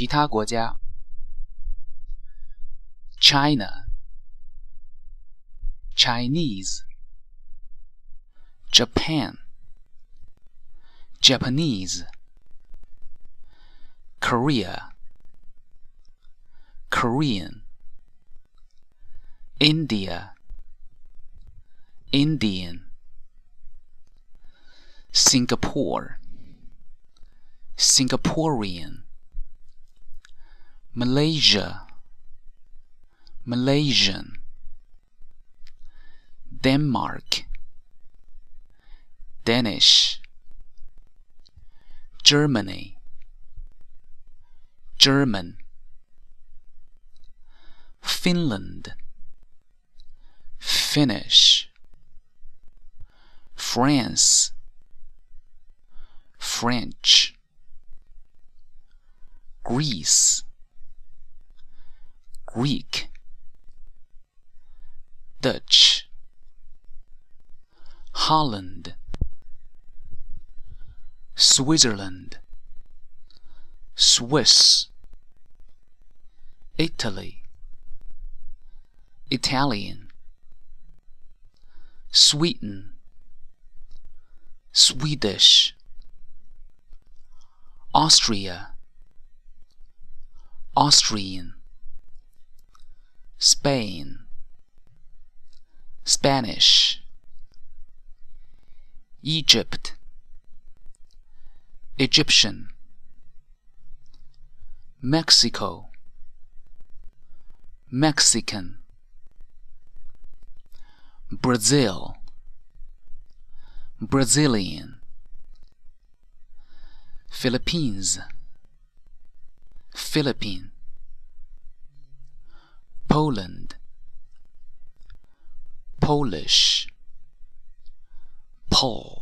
其他国家：China、Chinese、Japan、Japanese、Korea、Korean、India、Indian、Singapore、Singaporean Malaysia. Malaysian. Denmark. Danish. Germany. German. Finland. Finnish. France. French. Greece Greek Dutch. Holland. Switzerland. Swiss. Italy. Italian. Sweden. Swedish. Austria. Austrian Spain. Spanish. Egypt. Egyptian. Mexico. Mexican. Brazil. Brazilian. Philippines. Philippine Poland. Polish. Pole